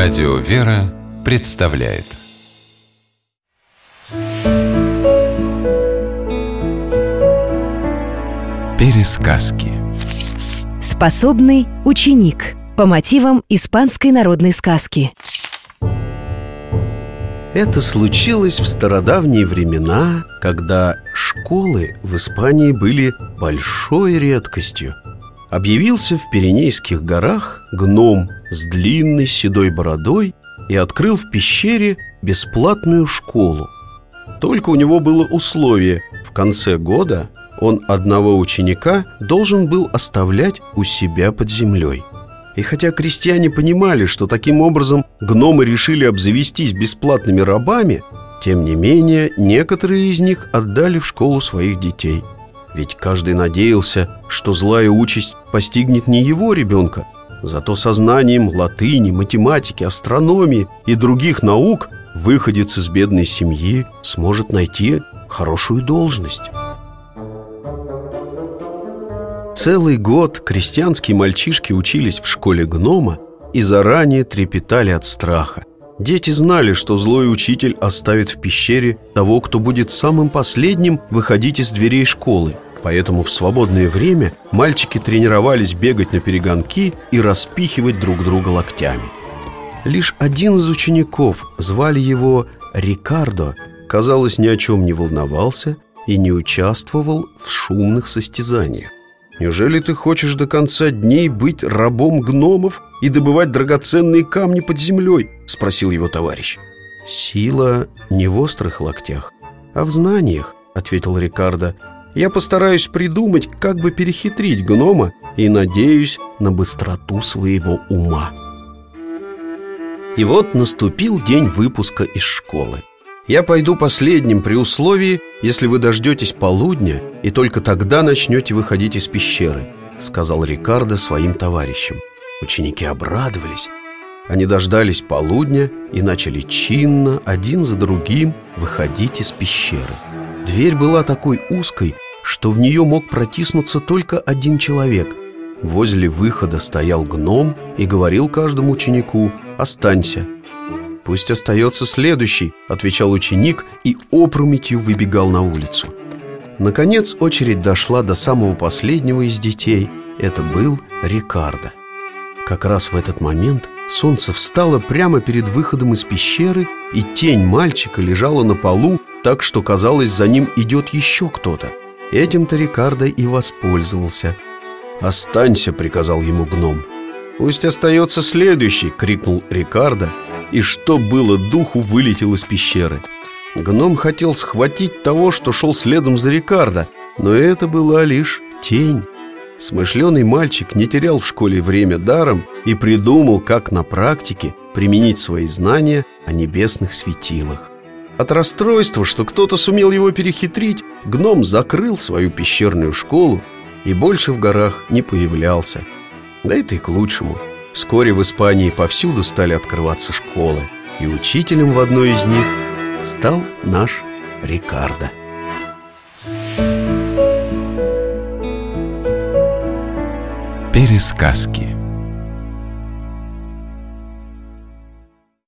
Радио «Вера» представляет. Пересказки. Способный ученик. По мотивам испанской народной сказки. Это случилось в стародавние времена, когда школы в Испании были большой редкостью. Объявился в Пиренейских горах гном с длинной седой бородой и открыл в пещере бесплатную школу. Только у него было условие – в конце года он одного ученика должен был оставлять у себя под землей. И хотя крестьяне понимали, что таким образом гномы решили обзавестись бесплатными рабами, тем не менее некоторые из них отдали в школу своих детей. Ведь каждый надеялся, что злая участь постигнет не его ребенка, зато сознанием латыни, математики, астрономии и других наук выходец из бедной семьи сможет найти хорошую должность. Целый год крестьянские мальчишки учились в школе гнома и заранее трепетали от страха. Дети знали, что злой учитель оставит в пещере того, кто будет самым последним выходить из дверей школы. Поэтому в свободное время мальчики тренировались бегать на перегонки и распихивать друг друга локтями. Лишь один из учеников, звали его Рикардо, казалось, ни о чем не волновался и не участвовал в шумных состязаниях. Неужели ты хочешь до конца дней быть рабом гномов и добывать драгоценные камни под землей?» — спросил его товарищ. «Сила не в острых локтях, а в знаниях», — ответил Рикардо. «Я постараюсь придумать, как бы перехитрить гнома и надеюсь на быстроту своего ума». И вот наступил день выпуска из школы. Я пойду последним при условии, если вы дождетесь полудня и только тогда начнете выходить из пещеры», — сказал Рикардо своим товарищам. Ученики обрадовались. Они дождались полудня и начали чинно, один за другим, выходить из пещеры. Дверь была такой узкой, что в нее мог протиснуться только один человек. Возле выхода стоял гном и говорил каждому ученику «Останься, «Пусть остается следующий», — отвечал ученик и опрометью выбегал на улицу. Наконец очередь дошла до самого последнего из детей. Это был Рикардо. Как раз в этот момент солнце встало прямо перед выходом из пещеры, и тень мальчика лежала на полу, так что, казалось, за ним идет еще кто-то. Этим-то Рикардо и воспользовался. «Останься», — приказал ему гном. «Пусть остается следующий!» — крикнул Рикардо, и что было духу, вылетел из пещеры. Гном хотел схватить того, что шел следом за Рикардо, но это была лишь тень. Смышленый мальчик не терял в школе время даром и придумал, как на практике применить свои знания о небесных светилах. От расстройства, что кто-то сумел его перехитрить, гном закрыл свою пещерную школу и больше в горах не появлялся – да это и к лучшему. Вскоре в Испании повсюду стали открываться школы, и учителем в одной из них стал наш Рикардо. Пересказки